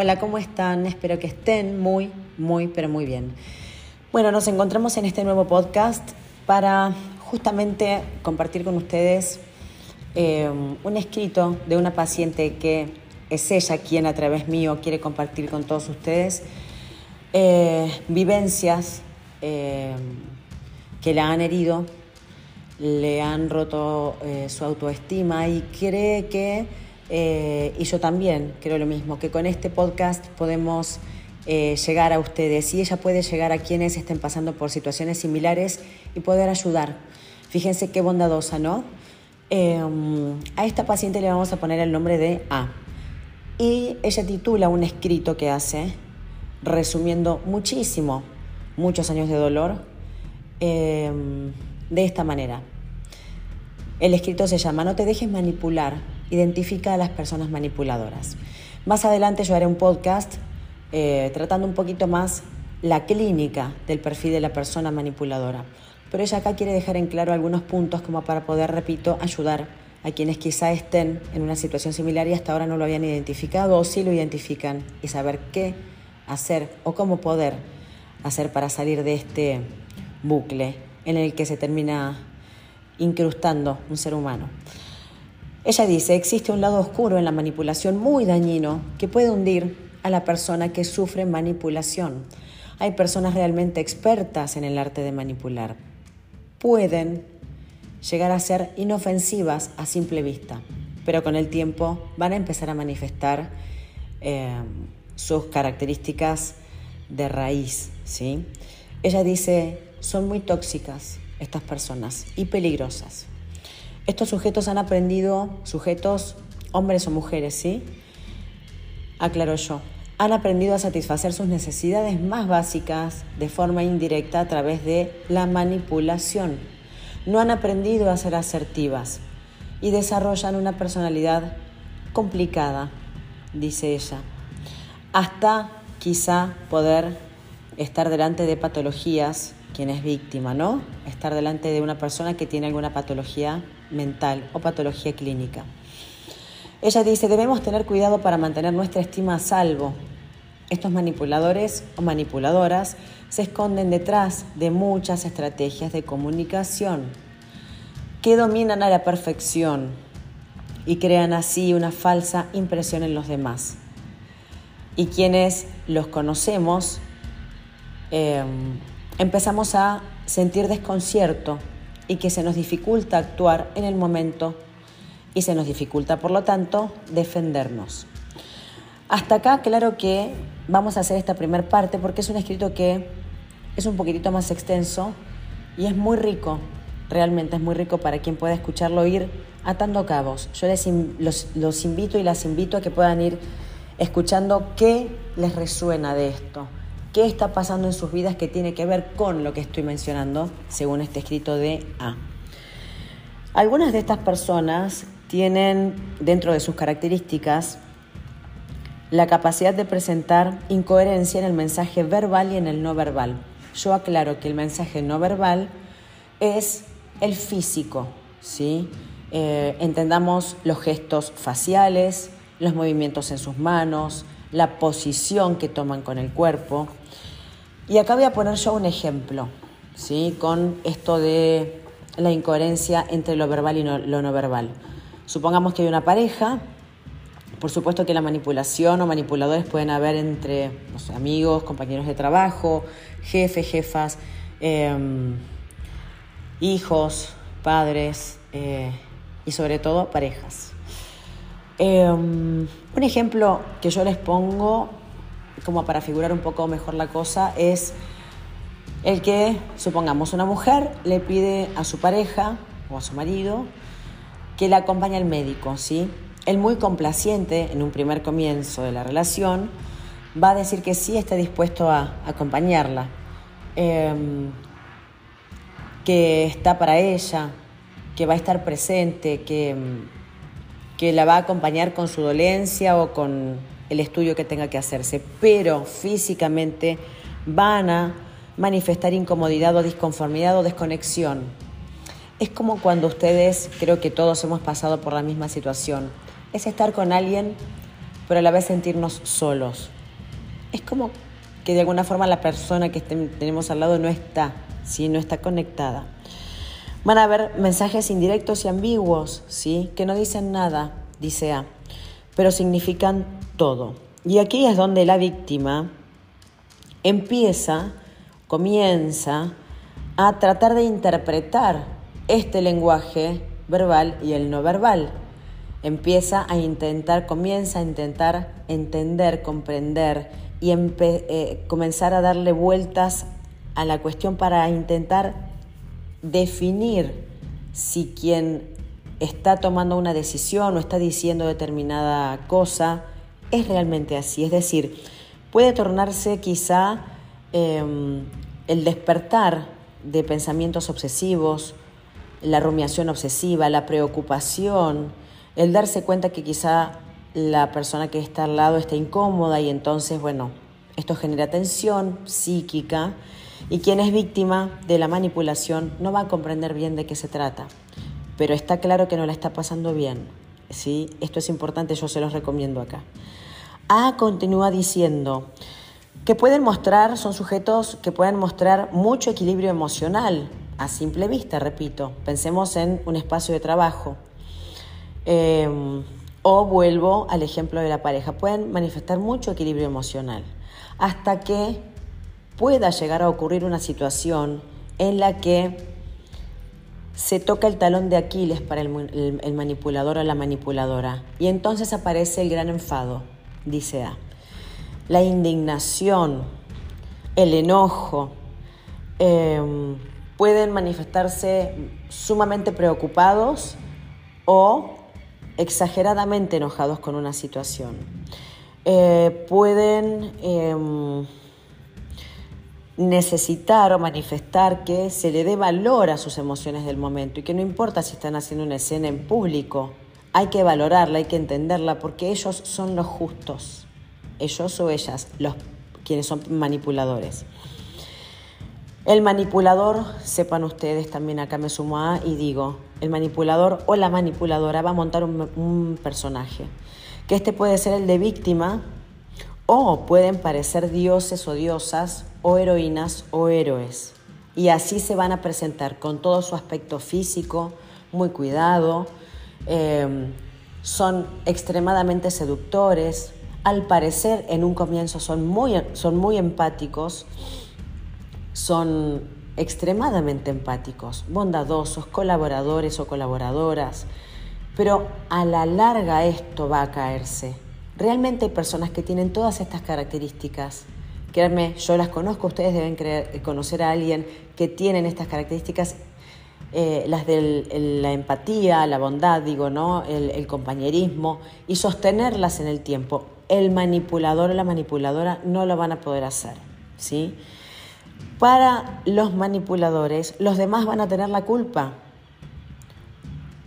Hola, ¿cómo están? Espero que estén muy, muy, pero muy bien. Bueno, nos encontramos en este nuevo podcast para justamente compartir con ustedes eh, un escrito de una paciente que es ella quien a través mío quiere compartir con todos ustedes eh, vivencias eh, que la han herido, le han roto su autoestima y cree que eh, y yo también creo lo mismo, que con este podcast podemos eh, llegar a ustedes y ella puede llegar a quienes estén pasando por situaciones similares y poder ayudar. Fíjense qué bondadosa, ¿no? Eh, a esta paciente le vamos a poner el nombre de A. Y ella titula un escrito que hace, resumiendo muchísimo, muchos años de dolor, de esta manera. El escrito se llama No te dejes manipular identifica a las personas manipuladoras. Más adelante yo haré un podcast eh, tratando un poquito más la clínica del perfil de la persona manipuladora. Pero ella acá quiere dejar en claro algunos puntos como para poder, repito, ayudar a quienes quizá estén en una situación similar y hasta ahora no lo habían identificado o sí lo identifican y saber qué hacer o cómo poder hacer para salir de este bucle en el que se termina incrustando un ser humano. Ella dice, existe un lado oscuro en la manipulación muy dañino que puede hundir a la persona que sufre manipulación. Hay personas realmente expertas en el arte de manipular. Pueden llegar a ser inofensivas a simple vista, pero con el tiempo van a empezar a manifestar eh, sus características de raíz. ¿sí? Ella dice, son muy tóxicas estas personas y peligrosas. Estos sujetos han aprendido, sujetos hombres o mujeres, ¿sí? Aclaro yo, han aprendido a satisfacer sus necesidades más básicas de forma indirecta a través de la manipulación. No han aprendido a ser asertivas y desarrollan una personalidad complicada, dice ella, hasta quizá poder estar delante de patologías, quien es víctima, ¿no? Estar delante de una persona que tiene alguna patología mental o patología clínica. Ella dice, debemos tener cuidado para mantener nuestra estima a salvo. Estos manipuladores o manipuladoras se esconden detrás de muchas estrategias de comunicación que dominan a la perfección y crean así una falsa impresión en los demás. Y quienes los conocemos eh, empezamos a sentir desconcierto y que se nos dificulta actuar en el momento y se nos dificulta, por lo tanto, defendernos. Hasta acá, claro que vamos a hacer esta primera parte porque es un escrito que es un poquitito más extenso y es muy rico, realmente es muy rico para quien pueda escucharlo ir atando cabos. Yo les los, los invito y las invito a que puedan ir escuchando qué les resuena de esto qué está pasando en sus vidas que tiene que ver con lo que estoy mencionando, según este escrito de A. Algunas de estas personas tienen dentro de sus características la capacidad de presentar incoherencia en el mensaje verbal y en el no verbal. Yo aclaro que el mensaje no verbal es el físico, ¿sí? Eh, entendamos los gestos faciales, los movimientos en sus manos, la posición que toman con el cuerpo. Y acá voy a poner yo un ejemplo, ¿sí? con esto de la incoherencia entre lo verbal y lo no verbal. Supongamos que hay una pareja, por supuesto que la manipulación o manipuladores pueden haber entre amigos, compañeros de trabajo, jefes, jefas, em, hijos, padres eh, y sobre todo parejas. Em, un ejemplo que yo les pongo, como para figurar un poco mejor la cosa, es el que, supongamos, una mujer le pide a su pareja o a su marido que la acompañe al médico, ¿sí? Él muy complaciente en un primer comienzo de la relación va a decir que sí está dispuesto a acompañarla, em, que está para ella, que va a estar presente, que que la va a acompañar con su dolencia o con el estudio que tenga que hacerse, pero físicamente van a manifestar incomodidad o disconformidad o desconexión. Es como cuando ustedes, creo que todos hemos pasado por la misma situación, es estar con alguien pero a la vez sentirnos solos. Es como que de alguna forma la persona que tenemos al lado no está, ¿sí? no está conectada. Van a haber mensajes indirectos y ambiguos, ¿sí? que no dicen nada, dice A, pero significan todo. Y aquí es donde la víctima empieza, comienza a tratar de interpretar este lenguaje verbal y el no verbal. Empieza a intentar, comienza a intentar entender, comprender y eh, comenzar a darle vueltas a la cuestión para intentar definir si quien está tomando una decisión o está diciendo determinada cosa es realmente así. Es decir, puede tornarse quizá em, el despertar de pensamientos obsesivos, la rumiación obsesiva, la preocupación, el darse cuenta que quizá la persona que está al lado está incómoda y entonces, bueno, esto genera tensión psíquica y quien es víctima de la manipulación no va a comprender bien de qué se trata, pero está claro que no la está pasando bien. ¿Sí? Esto es importante, yo se los recomiendo acá. A continúa diciendo que pueden mostrar, son sujetos que pueden mostrar mucho equilibrio emocional a simple vista, repito. Pensemos en un espacio de trabajo. Em, o vuelvo al ejemplo de la pareja. Pueden manifestar mucho equilibrio emocional hasta que pueda llegar a ocurrir una situación en la que se toca el talón de Aquiles para el, manipulador o la manipuladora y entonces aparece el gran enfado, dice A. La indignación, el enojo, em, pueden manifestarse sumamente preocupados o exageradamente enojados con una situación. Eh, pueden em, necesitar o manifestar que se le dé valor a sus emociones del momento y que no importa si están haciendo una escena en público, hay que valorarla, hay que entenderla porque ellos son los justos, ellos o ellas, los quienes son manipuladores. El manipulador, sepan ustedes, también acá me sumo a y digo, el manipulador o la manipuladora va a montar un, un personaje, que este puede ser el de víctima o pueden parecer dioses o diosas o heroínas o héroes. Y así se van a presentar con todo su aspecto físico, muy cuidado, em, son extremadamente seductores, al parecer en un comienzo son muy, son muy empáticos, son extremadamente empáticos, bondadosos, colaboradores o colaboradoras, pero a la larga esto va a caerse. Realmente hay personas que tienen todas estas características Créanme, yo las conozco, ustedes deben conocer a alguien que tienen estas características, eh, las de la empatía, la bondad, digo, ¿no? El, compañerismo y sostenerlas en el tiempo. El manipulador o la manipuladora no lo van a poder hacer, ¿sí? Para los manipuladores, los demás van a tener la culpa.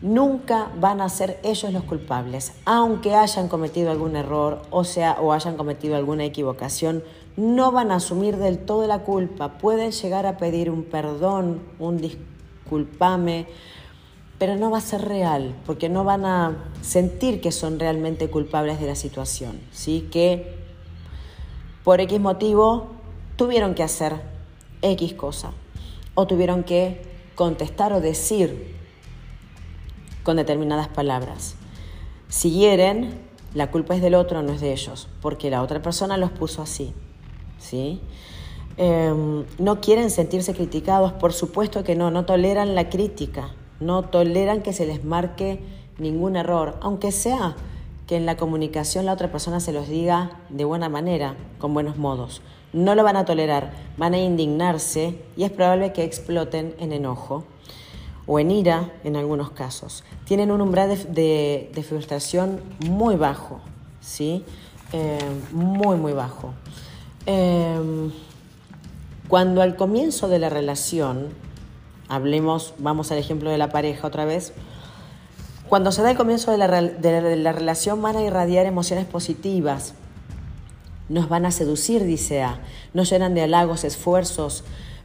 Nunca van a ser ellos los culpables, aunque hayan cometido algún error, o sea, o hayan cometido alguna equivocación, no van a asumir del todo la culpa, pueden llegar a pedir un perdón, un disculpame, pero no va a ser real, porque no van a sentir que son realmente culpables de la situación, ¿sí? Que por X motivo tuvieron que hacer X cosa, o tuvieron que contestar o decir con determinadas palabras. Si hieren, la culpa es del otro, no es de ellos, porque la otra persona los puso así. ¿Sí? Em, no quieren sentirse criticados, por supuesto que no, no toleran la crítica, no toleran que se les marque ningún error, aunque sea que en la comunicación la otra persona se los diga de buena manera, con buenos modos. No lo van a tolerar, van a indignarse y es probable que exploten en enojo o en ira en algunos casos. Tienen un umbral de, frustración muy bajo, ¿sí? Em, muy, muy bajo. Em, cuando al comienzo de la relación, hablemos, vamos al ejemplo de la pareja otra vez, cuando se da el comienzo de la, relación van a irradiar emociones positivas, nos van a seducir, dice A, nos llenan de halagos, esfuerzos,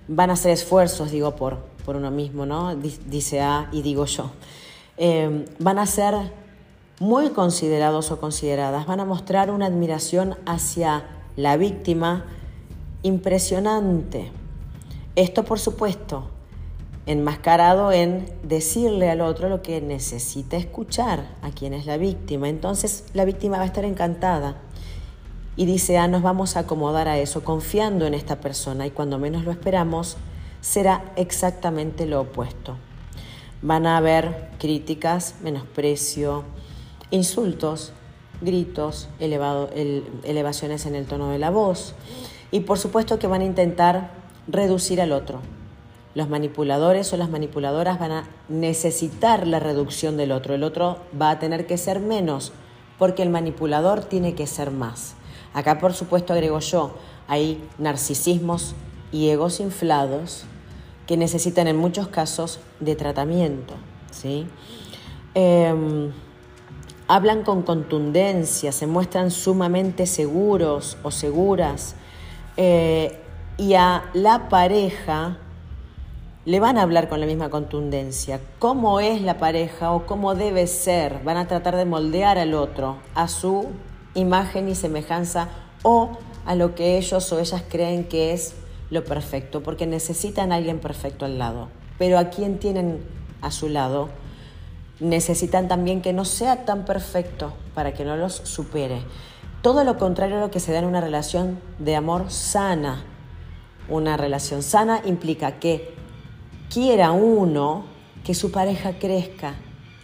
van a hacer esfuerzos, digo, por, por uno mismo, ¿no? Dice A y digo yo. Em, van a ser muy considerados o consideradas van a mostrar una admiración hacia la víctima impresionante. Esto, por supuesto, enmascarado en decirle al otro lo que necesita escuchar a quien es la víctima. Entonces la víctima va a estar encantada y dice, ah, nos vamos a acomodar a eso, confiando en esta persona y cuando menos lo esperamos, será exactamente lo opuesto. Van a haber críticas, menosprecio, insultos, gritos, elevado, elevaciones en el tono de la voz y por supuesto que van a intentar reducir al otro, los manipuladores o las manipuladoras van a necesitar la reducción del otro. El otro va a tener que ser menos porque el manipulador tiene que ser más. Acá, por supuesto, agrego yo, hay narcisismos y egos inflados que necesitan en muchos casos de tratamiento. ¿sí? Em, hablan con contundencia, se muestran sumamente seguros o seguras eh, y a la pareja le van a hablar con la misma contundencia. ¿Cómo es la pareja o cómo debe ser? Van a tratar de moldear al otro a su imagen y semejanza o a lo que ellos o ellas creen que es lo perfecto, porque necesitan a alguien perfecto al lado. Pero a quien tienen a su lado, necesitan también que no sea tan perfecto para que no los supere. Todo lo contrario a lo que se da en una relación de amor sana. Una relación sana implica que quiera uno que su pareja crezca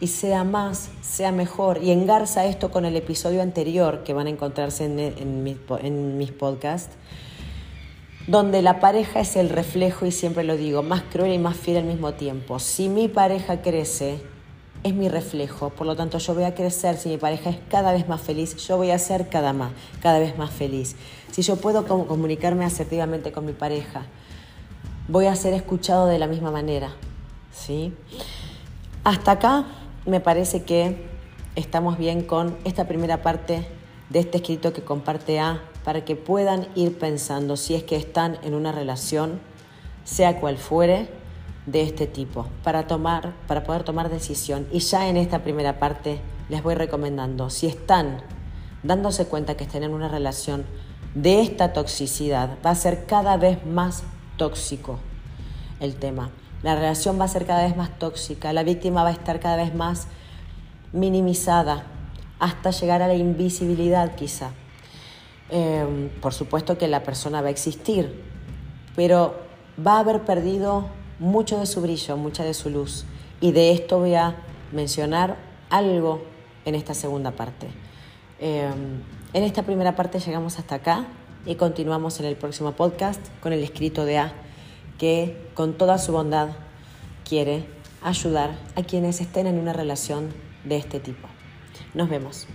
y sea más, sea mejor. Y engarza esto con el episodio anterior que van a encontrarse en, en, mis podcasts, donde la pareja es el reflejo, y siempre lo digo, más cruel y más fiel al mismo tiempo. Si mi pareja crece, es mi reflejo, por lo tanto yo voy a crecer, si mi pareja es cada vez más feliz, yo voy a ser cada, más, cada vez más feliz. Si yo puedo comunicarme asertivamente con mi pareja, voy a ser escuchado de la misma manera. ¿sí? Hasta acá me parece que estamos bien con esta primera parte de este escrito que comparte A para que puedan ir pensando si es que están en una relación, sea cual fuere, de este tipo, para, tomar, para poder tomar decisión. Y ya en esta primera parte les voy recomendando, si están dándose cuenta que están en una relación de esta toxicidad, va a ser cada vez más tóxico el tema. La relación va a ser cada vez más tóxica, la víctima va a estar cada vez más minimizada hasta llegar a la invisibilidad quizá. Em, por supuesto que la persona va a existir, pero va a haber perdido mucho de su brillo, mucha de su luz. Y de esto voy a mencionar algo en esta segunda parte. Em, en esta primera parte llegamos hasta acá y continuamos en el próximo podcast con el escrito de A, que con toda su bondad quiere ayudar a quienes estén en una relación de este tipo. Nos vemos.